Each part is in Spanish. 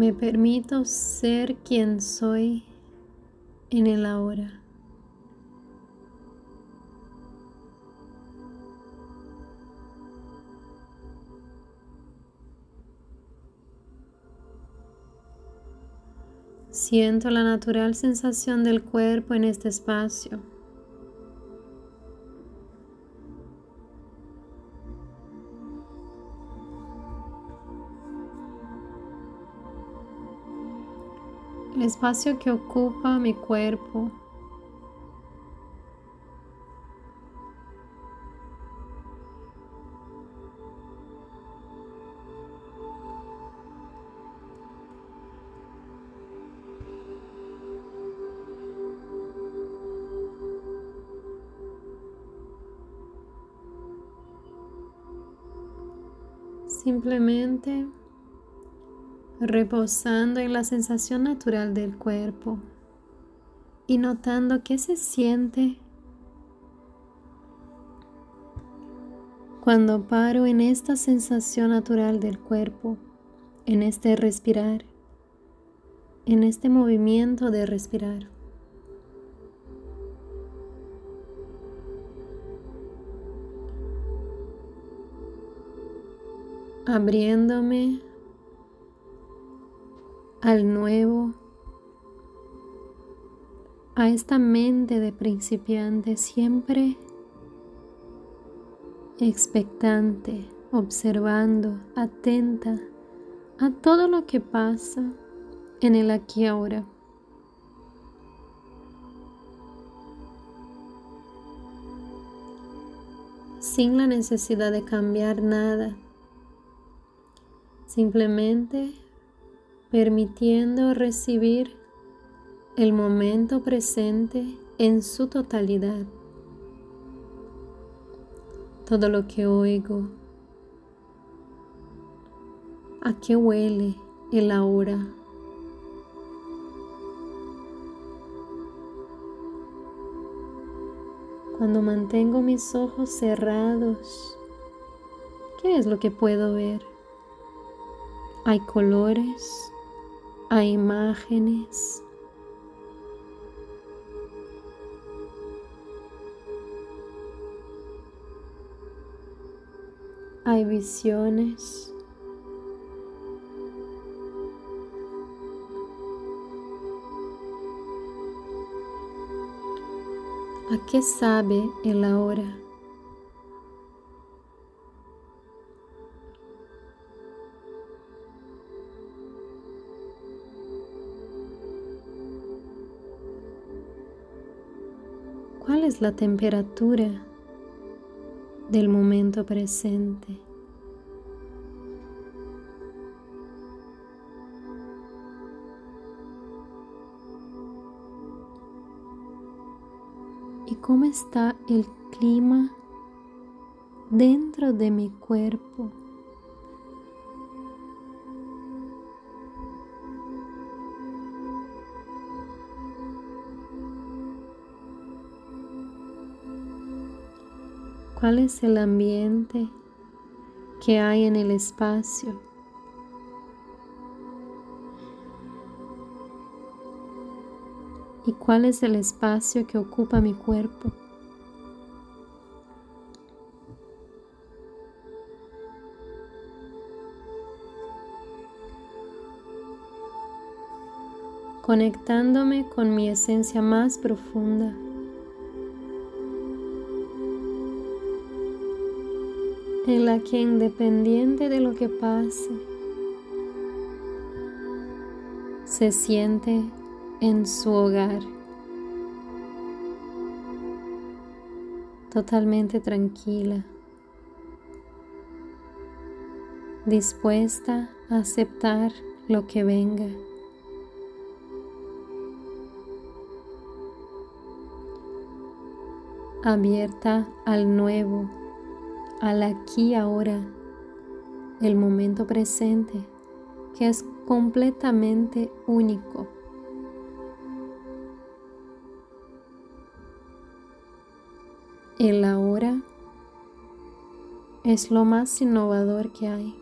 Me permito ser quien soy en el ahora. Siento la natural sensación del cuerpo en este espacio. Espacio que ocupa mi cuerpo. Simplemente reposando en la sensación natural del cuerpo y notando qué se siente cuando paro en esta sensación natural del cuerpo, en este respirar, en este movimiento de respirar. abriéndome al nuevo, a esta mente de principiante siempre expectante, observando, atenta a todo lo que pasa en el aquí ahora. Sin la necesidad de cambiar nada simplemente permitiendo recibir el momento presente en su totalidad. Todo lo que oigo, a qué huele el ahora. Cuando mantengo mis ojos cerrados, ¿qué es lo que puedo ver? Hay colores, hay imágenes. Hay visiones. ¿A qué sabe el ahora? ¿Cuál es la temperatura del momento presente? ¿Y cómo está el clima dentro de mi cuerpo? ¿Cuál es el ambiente que hay en el espacio? ¿Y cuál es el espacio que ocupa mi cuerpo? conectándome con mi esencia más profunda. En la que independiente de lo que pase, se siente en su hogar, totalmente tranquila, dispuesta a aceptar lo que venga. abierta al nuevo al aquí ahora, el momento presente, que es completamente único. El ahora es lo más innovador que hay.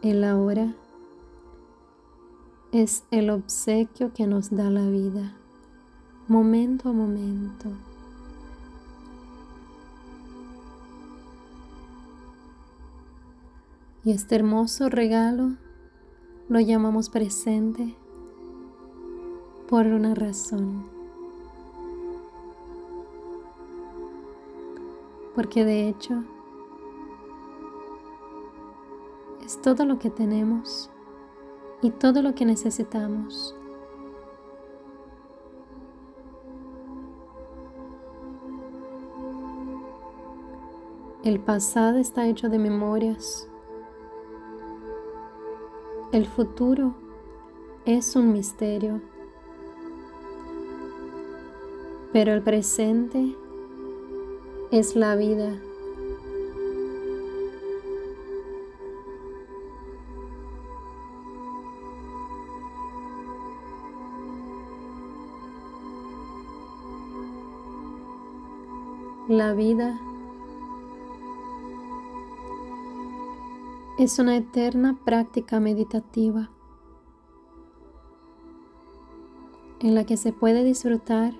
El ahora es el obsequio que nos da la vida, momento a momento. Y este hermoso regalo lo llamamos presente por una razón. Porque de hecho es todo lo que tenemos y todo lo que necesitamos. El pasado está hecho de memorias. El futuro es un misterio. Pero el presente es la vida. La vida es una eterna práctica meditativa en la que se puede disfrutar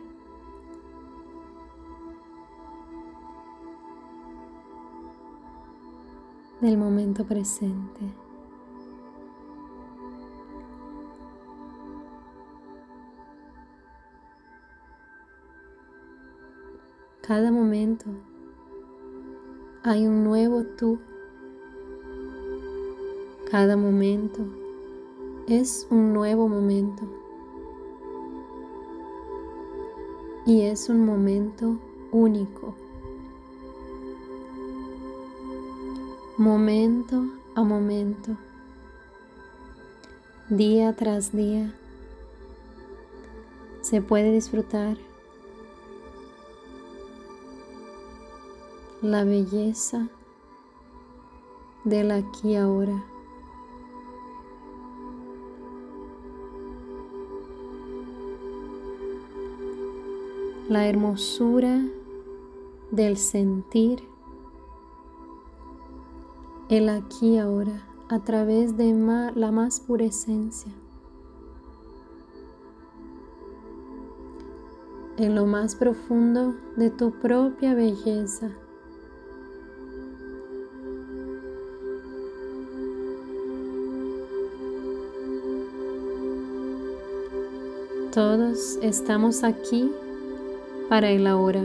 del momento presente. Cada momento hay un nuevo tú. Cada momento es un nuevo momento. Y es un momento único. Momento a momento. Día tras día. Se puede disfrutar la belleza del aquí ahora. La hermosura del sentir el aquí ahora a través de la más pura esencia. En lo más profundo de tu propia belleza. Todos estamos aquí para el ahora.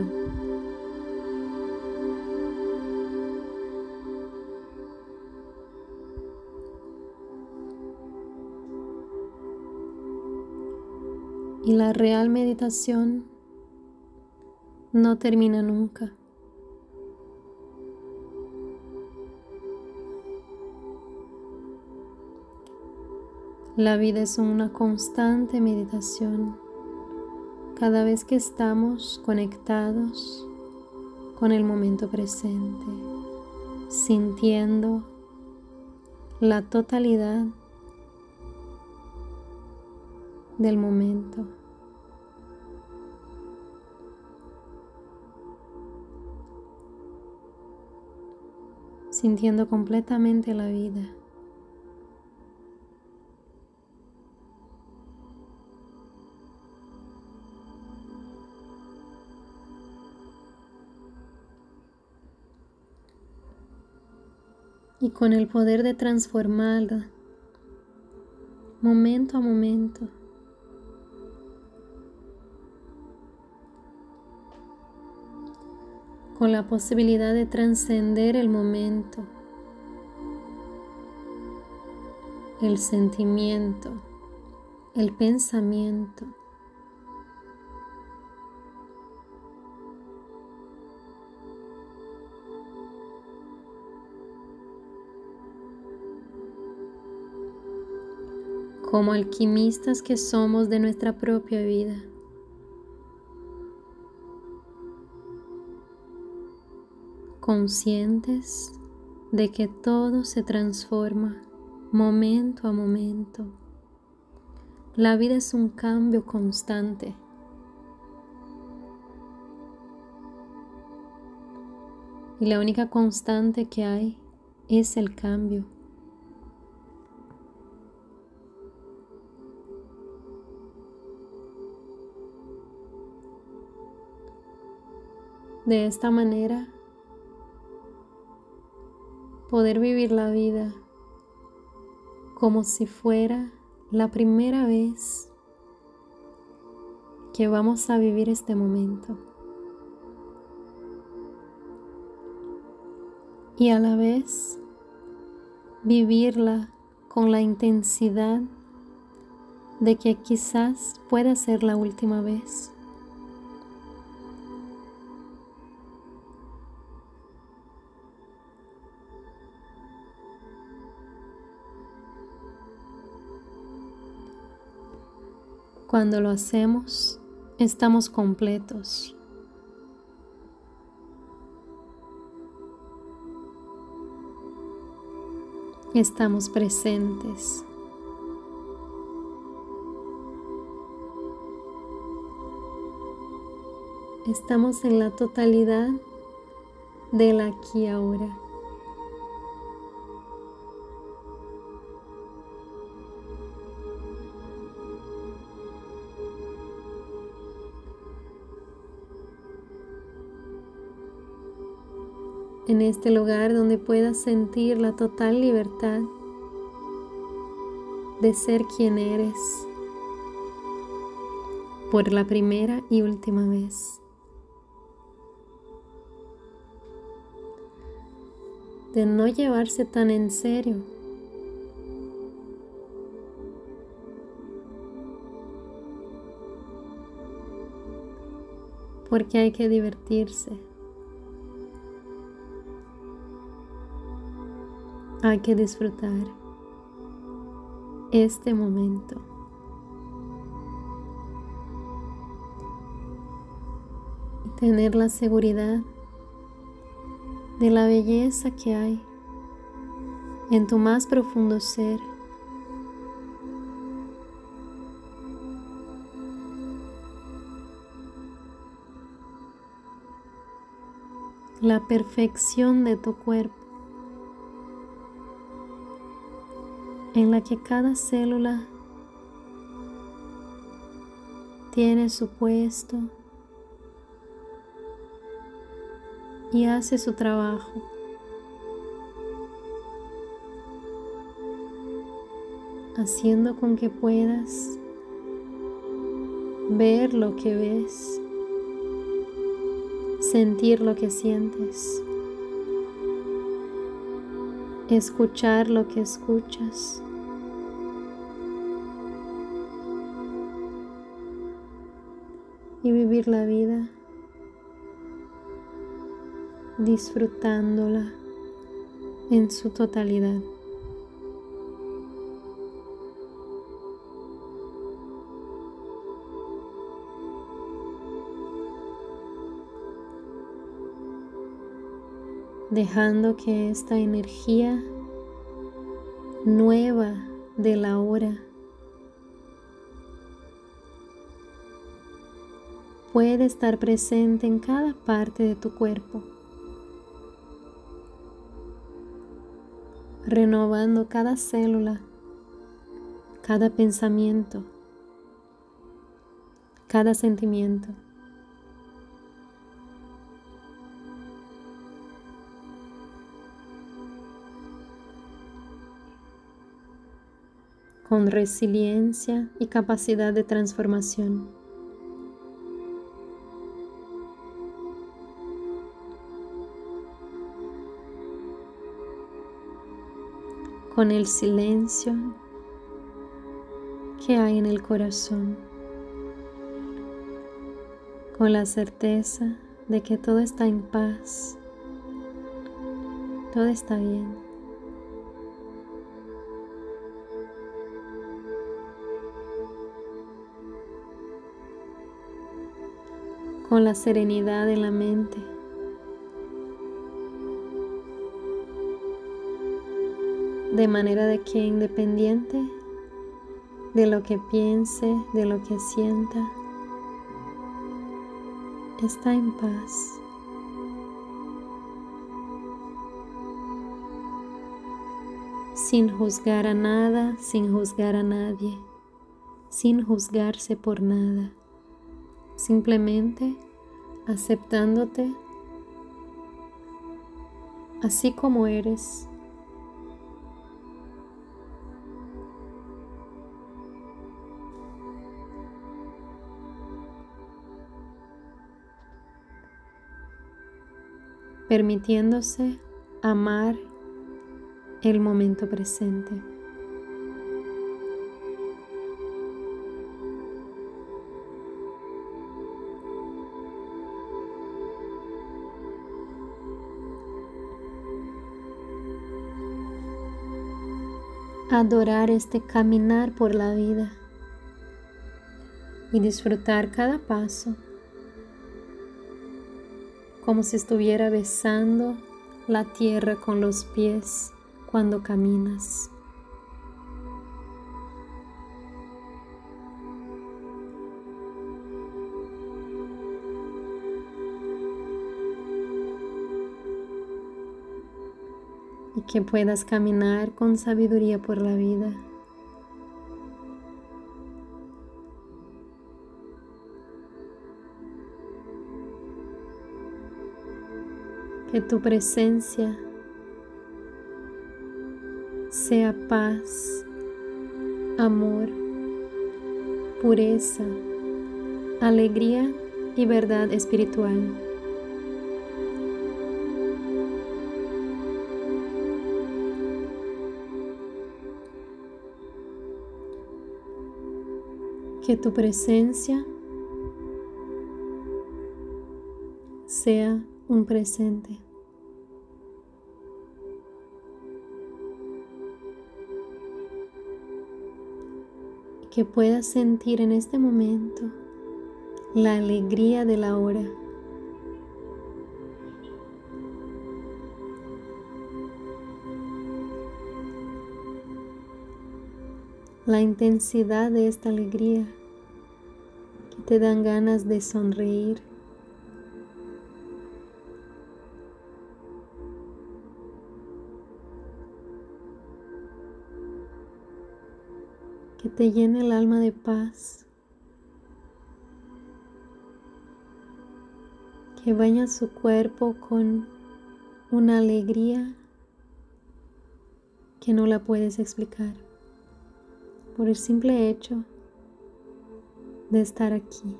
Y la real meditación no termina nunca. La vida es una constante meditación cada vez que estamos conectados con el momento presente, sintiendo la totalidad del momento. Sintiendo completamente la vida. Y con el poder de transformarla momento a momento. Con la posibilidad de trascender el momento, el sentimiento, el pensamiento. Como alquimistas que somos de nuestra propia vida. Conscientes de que todo se transforma momento a momento. La vida es un cambio constante. Y la única constante que hay es el cambio. De esta manera, poder vivir la vida como si fuera la primera vez que vamos a vivir este momento. Y a la vez vivirla con la intensidad de que quizás pueda ser la última vez. Cuando lo hacemos, estamos completos. Estamos presentes. Estamos en la totalidad del aquí ahora. En este lugar donde puedas sentir la total libertad de ser quien eres por la primera y última vez. De no llevarse tan en serio. Porque hay que divertirse. Hay que disfrutar este momento. Y tener la seguridad de la belleza que hay en tu más profundo ser. La perfección de tu cuerpo. En la que cada célula tiene su puesto y hace su trabajo. haciendo con que puedas ver lo que ves, sentir lo que sientes, escuchar lo que escuchas. y vivir la vida disfrutándola en su totalidad. Dejando que esta energía nueva de la hora puede estar presente en cada parte de tu cuerpo, renovando cada célula, cada pensamiento, cada sentimiento. Con resiliencia y capacidad de transformación. con el silencio que hay en el corazón, con la certeza de que todo está en paz, todo está bien. Con la serenidad de la mente de manera de que independiente de lo que piense, de lo que sienta, está en paz. Sin juzgar a nada, sin juzgar a nadie, sin juzgarse por nada, simplemente aceptándote así como eres. permitiéndose amar el momento presente. Adorar este caminar por la vida y disfrutar cada paso como si estuviera besando la tierra con los pies cuando caminas. Que puedas caminar con sabiduría por la vida. que tu presencia sea paz, amor, pureza, alegría y verdad espiritual. Que tu presencia sea un presente. que puedas sentir en este momento la alegría de la hora. La intensidad de esta alegría te dan ganas de sonreír. que te llene el alma de paz, que baña su cuerpo con una alegría que no la puedes explicar por el simple hecho de estar aquí,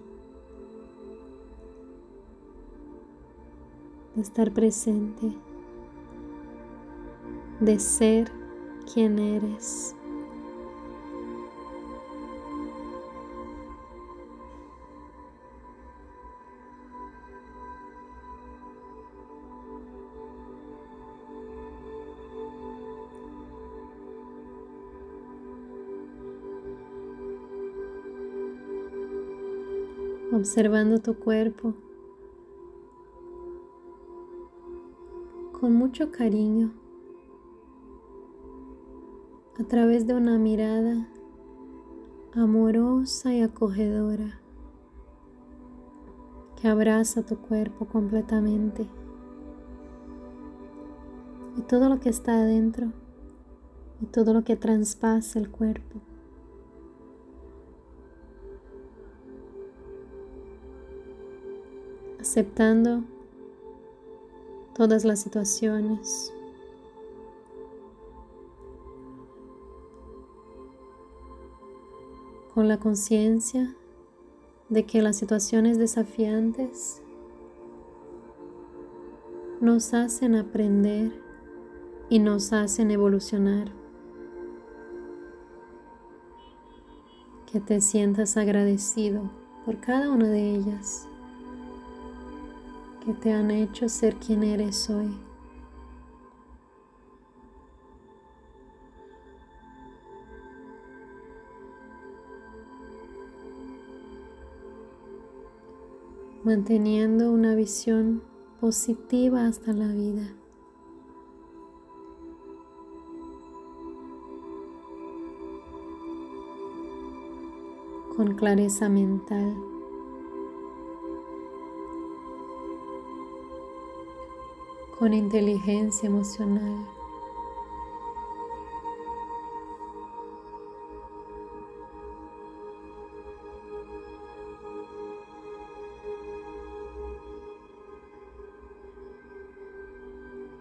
de estar presente, de ser quien eres. Observando tu cuerpo con mucho cariño a través de una mirada amorosa y acogedora que abraza tu cuerpo completamente y todo lo que está adentro y todo lo que traspasa el cuerpo. Aceptando todas las situaciones. Con la conciencia de que las situaciones desafiantes nos hacen aprender y nos hacen evolucionar. Que te sientas agradecido por cada una de ellas que te han hecho ser quien eres hoy. manteniendo una visión positiva hasta la vida. con clareza mental. Con inteligencia emocional.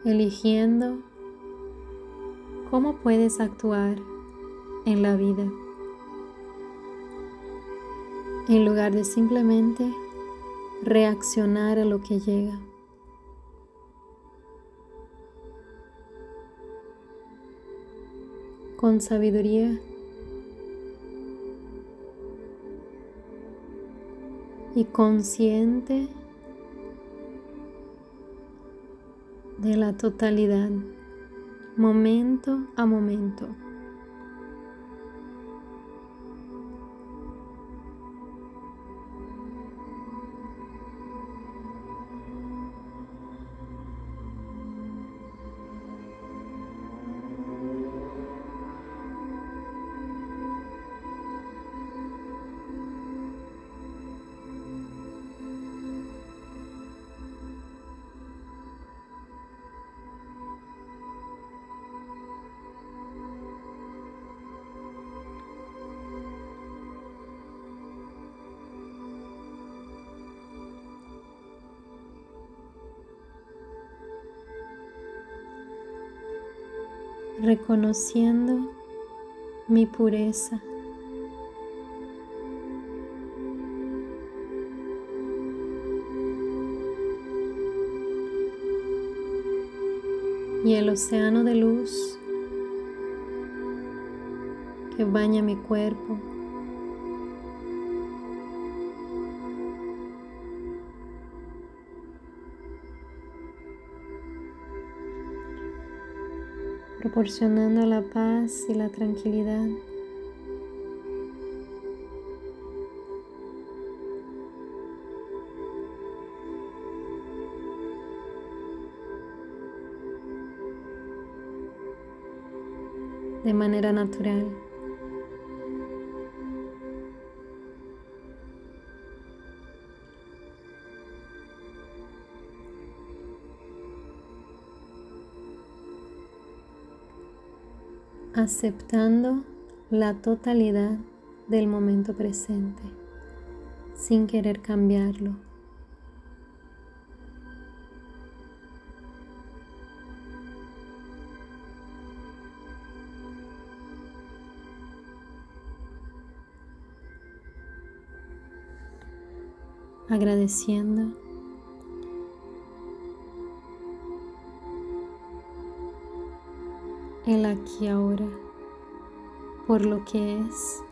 eligiendo cómo puedes actuar en la vida en lugar de simplemente reaccionar a lo que llega. Con sabiduría y consciente de la totalidad, momento a momento. Reconociendo mi pureza. Y el océano de luz que baña mi cuerpo. Proporcionando la paz y la tranquilidad. de manera natural. Aceptando la totalidad del momento presente sin querer cambiarlo. agradeciendo el aquí ahora por lo que es.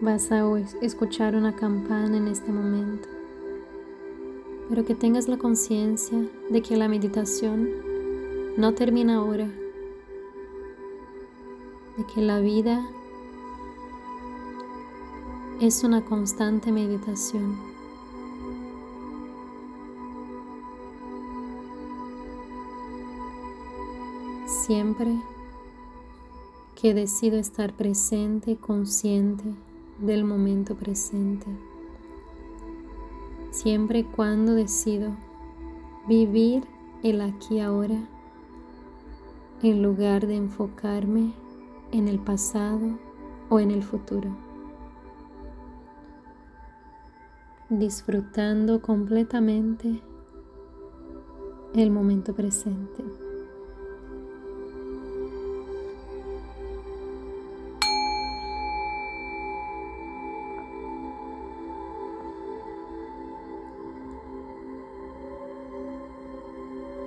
Vas a escuchar una campana en este momento pero que tengas la conciencia de que la meditación no termina ahora, de que la vida es una constante meditación. Siempre que decido estar presente y consciente del momento presente siempre y cuando decido vivir el aquí ahora en lugar de enfocarme en el pasado o en el futuro. Disfrutando completamente el momento presente.